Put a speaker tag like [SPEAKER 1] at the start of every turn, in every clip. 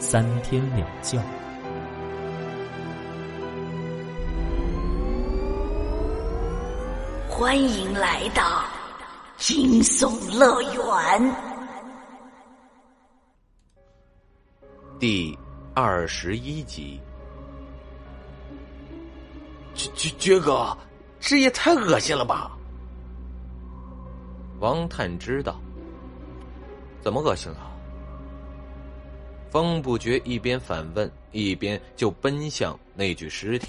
[SPEAKER 1] 三天两觉。
[SPEAKER 2] 欢迎来到惊悚乐园
[SPEAKER 3] 第二十一集。
[SPEAKER 4] 爵爵爵哥，这也太恶心了吧！
[SPEAKER 3] 王探知道，怎么恶心了？风不觉一边反问，一边就奔向那具尸体。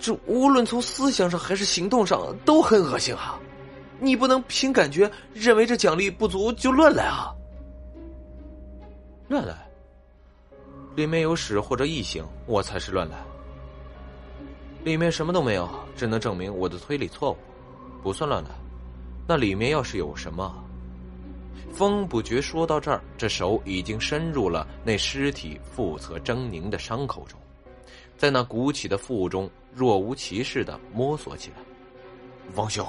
[SPEAKER 4] 这无论从思想上还是行动上都很恶心啊！你不能凭感觉认为这奖励不足就乱来啊！
[SPEAKER 3] 乱来？里面有屎或者异形，我才是乱来。里面什么都没有，只能证明我的推理错误，不算乱来。那里面要是有什么？风不觉说到这儿，这手已经伸入了那尸体腹侧狰狞的伤口中，在那鼓起的腹中若无其事的摸索起来。
[SPEAKER 4] 王兄，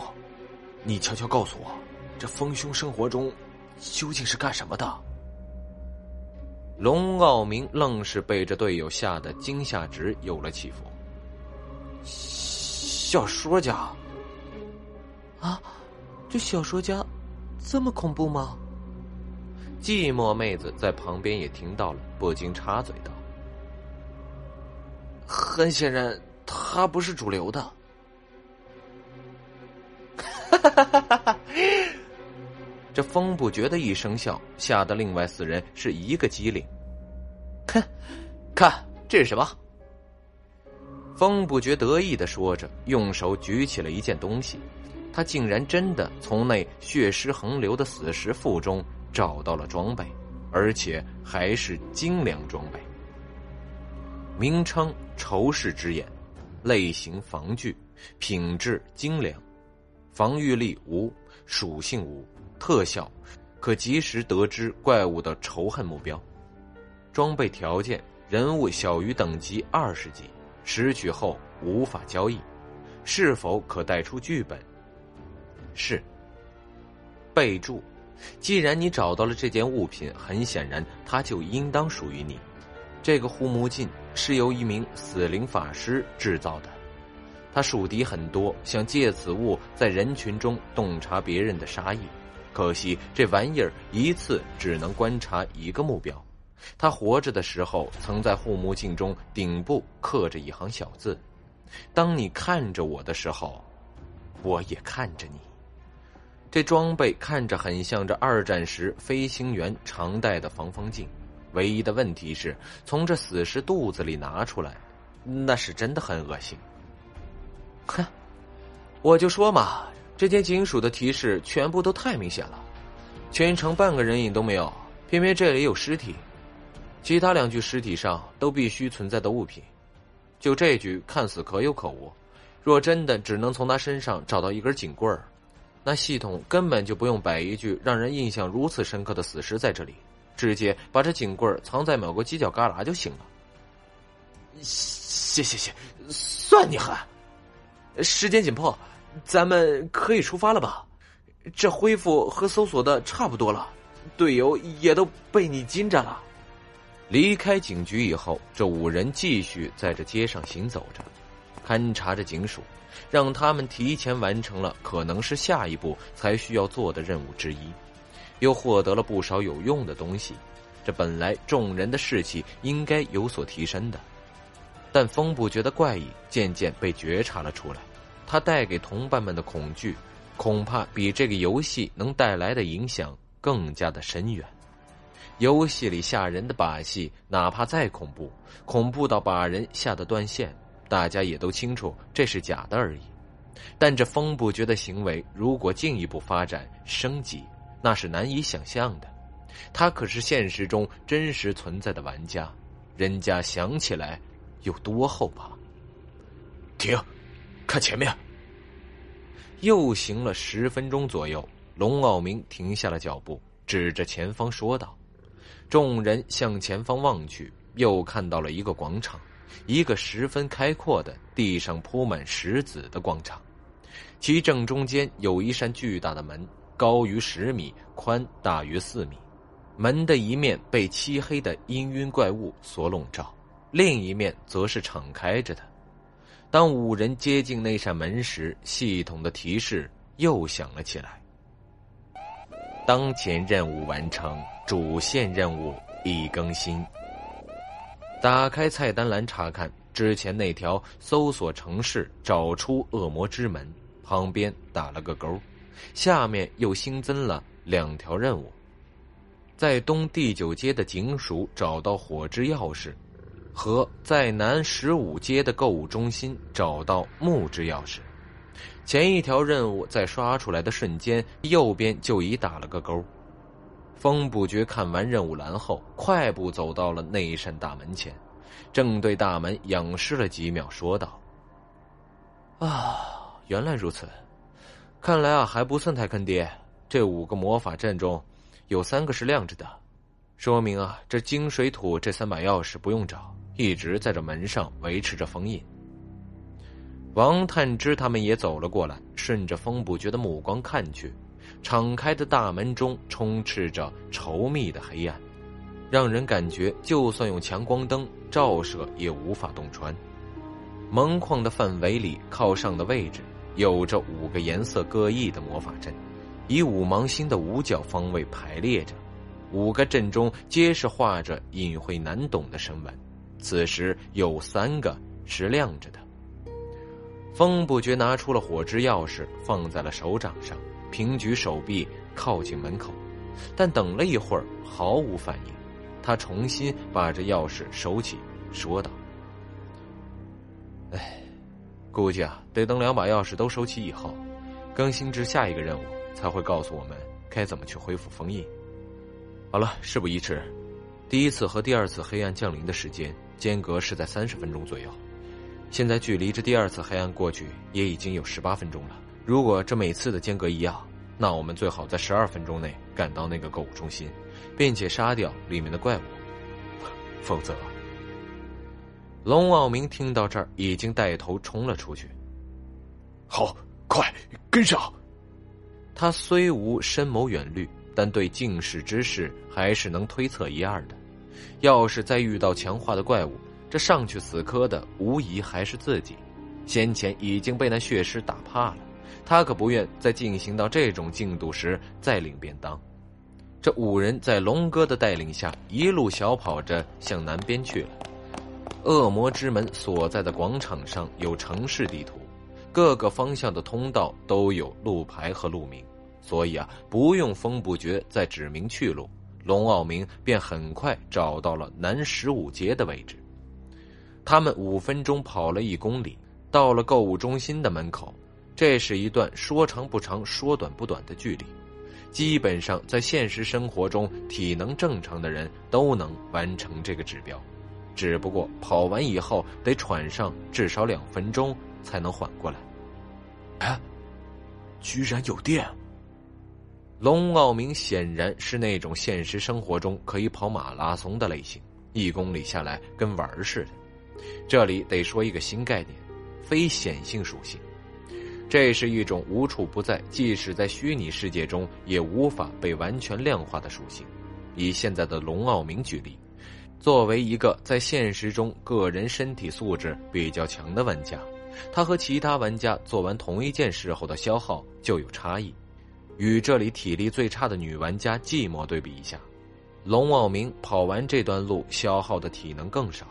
[SPEAKER 4] 你悄悄告诉我，这丰兄生活中究竟是干什么的？
[SPEAKER 3] 龙傲明愣是被这队友吓得惊吓值有了起伏。
[SPEAKER 4] 小说家
[SPEAKER 5] 啊，这小说家这么恐怖吗？
[SPEAKER 3] 寂寞妹子在旁边也听到了，不禁插嘴道：“
[SPEAKER 4] 很显然，他不是主流的。”
[SPEAKER 3] 哈哈哈哈哈！这风不觉的一声笑，吓得另外四人是一个机灵。
[SPEAKER 4] 哼，看这是什么？
[SPEAKER 3] 风不觉得意的说着，用手举起了一件东西，他竟然真的从那血尸横流的死尸腹中找到了装备，而且还是精良装备。名称：仇视之眼，类型：防具，品质：精良，防御力无，属性无，特效可及时得知怪物的仇恨目标。装备条件：人物小于等级二十级。拾取后无法交易，是否可带出剧本？是。备注：既然你找到了这件物品，很显然它就应当属于你。这个护目镜是由一名死灵法师制造的，他树敌很多，想借此物在人群中洞察别人的杀意。可惜这玩意儿一次只能观察一个目标。他活着的时候，曾在护目镜中顶部刻着一行小字：“当你看着我的时候，我也看着你。”这装备看着很像这二战时飞行员常戴的防风镜，唯一的问题是从这死尸肚子里拿出来，那是真的很恶心。哼，我就说嘛，这间警署的提示全部都太明显了，全程半个人影都没有，偏偏这里有尸体。其他两具尸体上都必须存在的物品，就这具看似可有可无。若真的只能从他身上找到一根警棍儿，那系统根本就不用摆一具让人印象如此深刻的死尸在这里，直接把这警棍藏在某个犄角旮旯就行了。
[SPEAKER 4] 谢谢谢，算你狠！时间紧迫，咱们可以出发了吧？这恢复和搜索的差不多了，队友也都被你惊着了。
[SPEAKER 3] 离开警局以后，这五人继续在这街上行走着，勘察着警署，让他们提前完成了可能是下一步才需要做的任务之一，又获得了不少有用的东西。这本来众人的士气应该有所提升的，但风不觉的怪异渐渐被觉察了出来，他带给同伴们的恐惧，恐怕比这个游戏能带来的影响更加的深远。游戏里吓人的把戏，哪怕再恐怖，恐怖到把人吓得断线，大家也都清楚这是假的而已。但这风不觉的行为，如果进一步发展升级，那是难以想象的。他可是现实中真实存在的玩家，人家想起来有多后怕。
[SPEAKER 4] 停，看前面。
[SPEAKER 3] 又行了十分钟左右，龙傲明停下了脚步，指着前方说道：“众人向前方望去，又看到了一个广场，一个十分开阔的、地上铺满石子的广场，其正中间有一扇巨大的门，高于十米，宽大约四米。门的一面被漆黑的氤氲怪物所笼罩，另一面则是敞开着的。”当五人接近那扇门时，系统的提示又响了起来。当前任务完成，主线任务已更新。打开菜单栏查看之前那条搜索城市找出恶魔之门，旁边打了个勾，下面又新增了两条任务：在东第九街的警署找到火之钥匙。和在南十五街的购物中心找到木之钥匙，前一条任务在刷出来的瞬间，右边就已打了个勾。风不觉看完任务栏后，快步走到了那一扇大门前，正对大门仰视了几秒，说道：“啊，原来如此，看来啊还不算太坑爹。这五个魔法阵中，有三个是亮着的，说明啊这金水土这三把钥匙不用找。”一直在这门上维持着封印。王探之他们也走了过来，顺着风不觉的目光看去，敞开的大门中充斥着稠密的黑暗，让人感觉就算用强光灯照射也无法洞穿。门框的范围里，靠上的位置有着五个颜色各异的魔法阵，以五芒星的五角方位排列着，五个阵中皆是画着隐晦难懂的神纹。此时有三个是亮着的。风不觉拿出了火之钥匙，放在了手掌上，平举手臂靠近门口，但等了一会儿毫无反应。他重新把这钥匙收起，说道：“哎，估计啊，得等两把钥匙都收齐以后，更新至下一个任务，才会告诉我们该怎么去恢复封印。好了，事不宜迟，第一次和第二次黑暗降临的时间。”间隔是在三十分钟左右，现在距离这第二次黑暗过去也已经有十八分钟了。如果这每次的间隔一样，那我们最好在十二分钟内赶到那个购物中心，并且杀掉里面的怪物，否则……龙傲明听到这儿，已经带头冲了出去。
[SPEAKER 4] 好，快跟上！
[SPEAKER 3] 他虽无深谋远虑，但对近世之事还是能推测一二的。要是再遇到强化的怪物，这上去死磕的无疑还是自己。先前已经被那血尸打怕了，他可不愿在进行到这种进度时再领便当。这五人在龙哥的带领下，一路小跑着向南边去了。恶魔之门所在的广场上有城市地图，各个方向的通道都有路牌和路名，所以啊，不用风不绝再指明去路。龙傲明便很快找到了南十五街的位置。他们五分钟跑了一公里，到了购物中心的门口。这是一段说长不长、说短不短的距离。基本上，在现实生活中，体能正常的人都能完成这个指标，只不过跑完以后得喘上至少两分钟才能缓过来。
[SPEAKER 4] 哎，居然有电！
[SPEAKER 3] 龙傲明显然是那种现实生活中可以跑马拉松的类型，一公里下来跟玩儿似的。这里得说一个新概念：非显性属性。这是一种无处不在，即使在虚拟世界中也无法被完全量化的属性。以现在的龙傲明举例，作为一个在现实中个人身体素质比较强的玩家，他和其他玩家做完同一件事后的消耗就有差异。与这里体力最差的女玩家寂寞对比一下，龙傲明跑完这段路消耗的体能更少。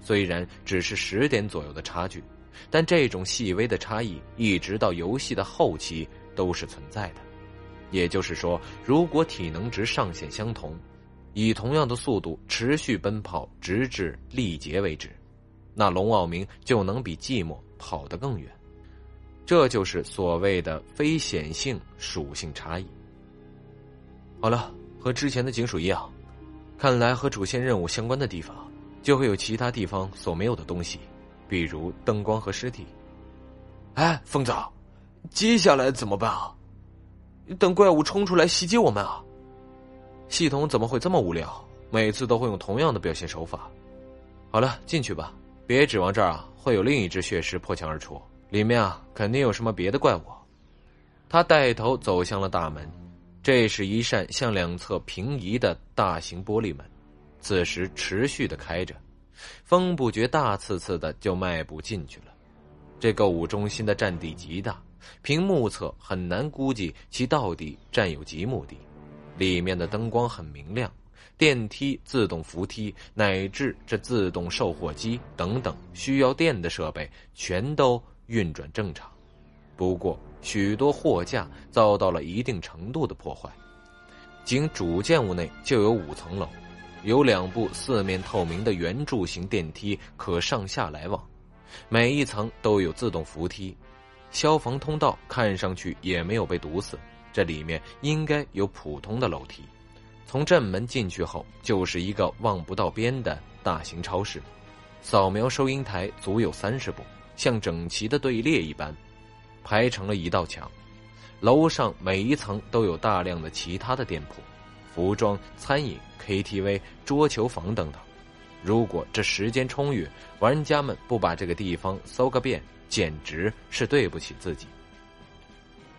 [SPEAKER 3] 虽然只是十点左右的差距，但这种细微的差异一直到游戏的后期都是存在的。也就是说，如果体能值上限相同，以同样的速度持续奔跑，直至力竭为止，那龙傲明就能比寂寞跑得更远。这就是所谓的非显性属性差异。好了，和之前的警署一样，看来和主线任务相关的地方，就会有其他地方所没有的东西，比如灯光和尸体。
[SPEAKER 4] 哎，疯子，接下来怎么办啊？等怪物冲出来袭击我们啊？
[SPEAKER 3] 系统怎么会这么无聊？每次都会用同样的表现手法。好了，进去吧，别指望这儿啊会有另一只血尸破墙而出，里面啊肯定有什么别的怪物。他带头走向了大门，这是一扇向两侧平移的大型玻璃门，此时持续的开着。风不觉大刺刺的就迈步进去了。这购物中心的占地极大，凭目测很难估计其到底占有几亩地。里面的灯光很明亮，电梯、自动扶梯乃至这自动售货机等等需要电的设备全都运转正常。不过，许多货架遭到了一定程度的破坏。仅主建物内就有五层楼，有两部四面透明的圆柱形电梯可上下来往。每一层都有自动扶梯，消防通道看上去也没有被堵死。这里面应该有普通的楼梯。从正门进去后，就是一个望不到边的大型超市。扫描收银台足有三十步，像整齐的队列一般，排成了一道墙。楼上每一层都有大量的其他的店铺，服装、餐饮、KTV、桌球房等等。如果这时间充裕，玩家们不把这个地方搜个遍，简直是对不起自己。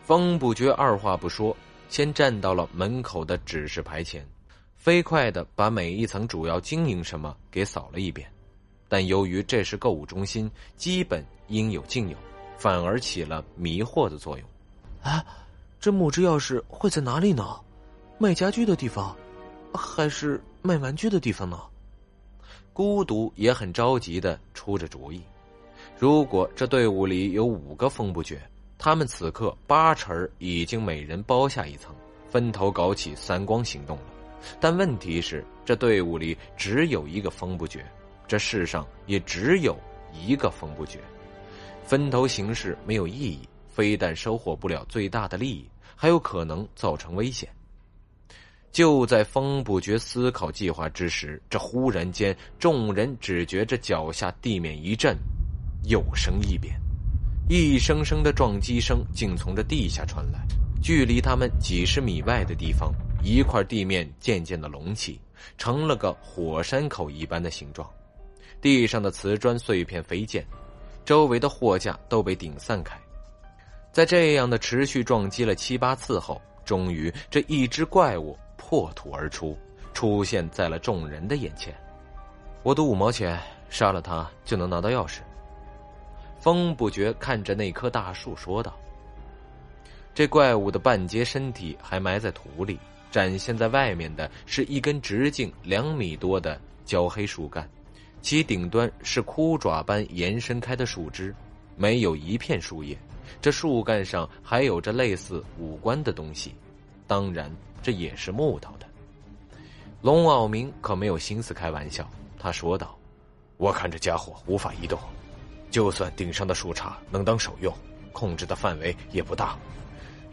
[SPEAKER 3] 风不觉二话不说，先站到了门口的指示牌前，飞快的把每一层主要经营什么给扫了一遍。但由于这是购物中心，基本应有尽有，反而起了迷惑的作用。
[SPEAKER 4] 啊，这木质钥匙会在哪里呢？卖家具的地方，还是卖玩具的地方呢？
[SPEAKER 3] 孤独也很着急的出着主意，如果这队伍里有五个风不绝，他们此刻八成已经每人包下一层，分头搞起三光行动了。但问题是，这队伍里只有一个风不绝，这世上也只有一个风不绝，分头行事没有意义，非但收获不了最大的利益，还有可能造成危险。就在风不觉思考计划之时，这忽然间，众人只觉着脚下地面一震，又生异变，一声声的撞击声竟从这地下传来。距离他们几十米外的地方，一块地面渐渐的隆起，成了个火山口一般的形状。地上的瓷砖碎片飞溅，周围的货架都被顶散开。在这样的持续撞击了七八次后，终于这一只怪物。破土而出，出现在了众人的眼前。我赌五毛钱，杀了他就能拿到钥匙。风不觉看着那棵大树说道：“这怪物的半截身体还埋在土里，展现在外面的是一根直径两米多的焦黑树干，其顶端是枯爪般延伸开的树枝，没有一片树叶。这树干上还有着类似五官的东西，当然。”这也是木头的。龙傲明可没有心思开玩笑，他说道：“
[SPEAKER 6] 我看这家伙无法移动，就算顶上的树杈能当手用，控制的范围也不大。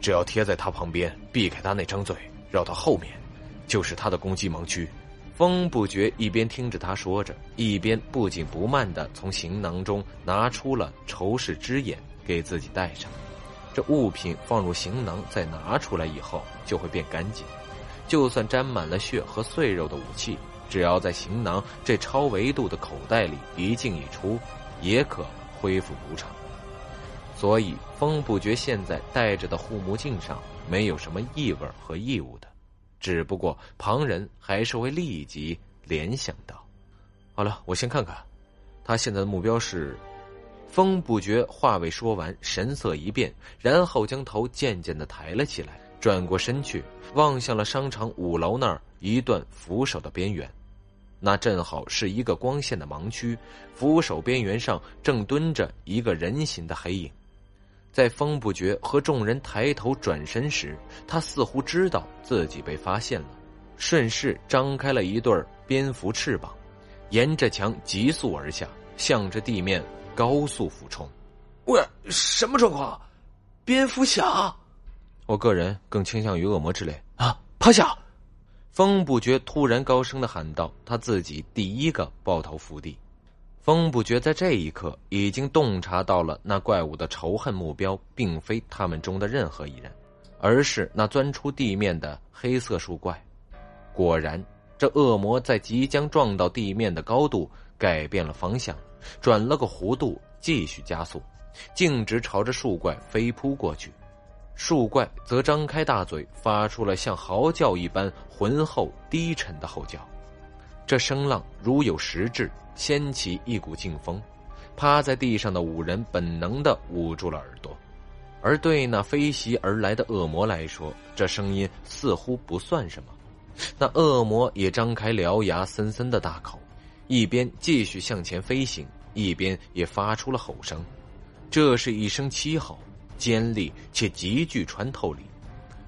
[SPEAKER 6] 只要贴在他旁边，避开他那张嘴，绕到后面，就是他的攻击盲区。”
[SPEAKER 3] 风不觉一边听着他说着，一边不紧不慢的从行囊中拿出了仇视之眼，给自己戴上。这物品放入行囊，再拿出来以后就会变干净。就算沾满了血和碎肉的武器，只要在行囊这超维度的口袋里一进一出，也可恢复如常。所以风不觉现在戴着的护目镜上没有什么异味和异物的，只不过旁人还是会立即联想到。好了，我先看看，他现在的目标是。风不觉话未说完，神色一变，然后将头渐渐的抬了起来，转过身去，望向了商场五楼那儿一段扶手的边缘。那正好是一个光线的盲区，扶手边缘上正蹲着一个人形的黑影。在风不觉和众人抬头转身时，他似乎知道自己被发现了，顺势张开了一对蝙蝠翅膀，沿着墙急速而下，向着地面。高速俯冲，
[SPEAKER 4] 喂，什么状况？蝙蝠侠？
[SPEAKER 3] 我个人更倾向于恶魔之类
[SPEAKER 4] 啊！趴下！
[SPEAKER 3] 风不觉突然高声的喊道：“他自己第一个抱头伏地。”风不觉在这一刻已经洞察到了那怪物的仇恨目标，并非他们中的任何一人，而是那钻出地面的黑色树怪。果然，这恶魔在即将撞到地面的高度改变了方向，转了个弧度，继续加速，径直朝着树怪飞扑过去。树怪则张开大嘴，发出了像嚎叫一般浑厚低沉的吼叫，这声浪如有实质。掀起一股劲风，趴在地上的五人本能的捂住了耳朵，而对那飞袭而来的恶魔来说，这声音似乎不算什么。那恶魔也张开獠牙森森的大口，一边继续向前飞行，一边也发出了吼声。这是一声凄吼，尖利且极具穿透力，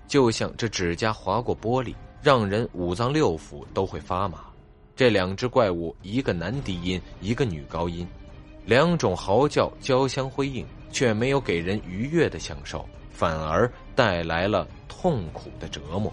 [SPEAKER 3] 就像这指甲划过玻璃，让人五脏六腑都会发麻。这两只怪物，一个男低音，一个女高音，两种嚎叫交相辉映，却没有给人愉悦的享受，反而带来了痛苦的折磨。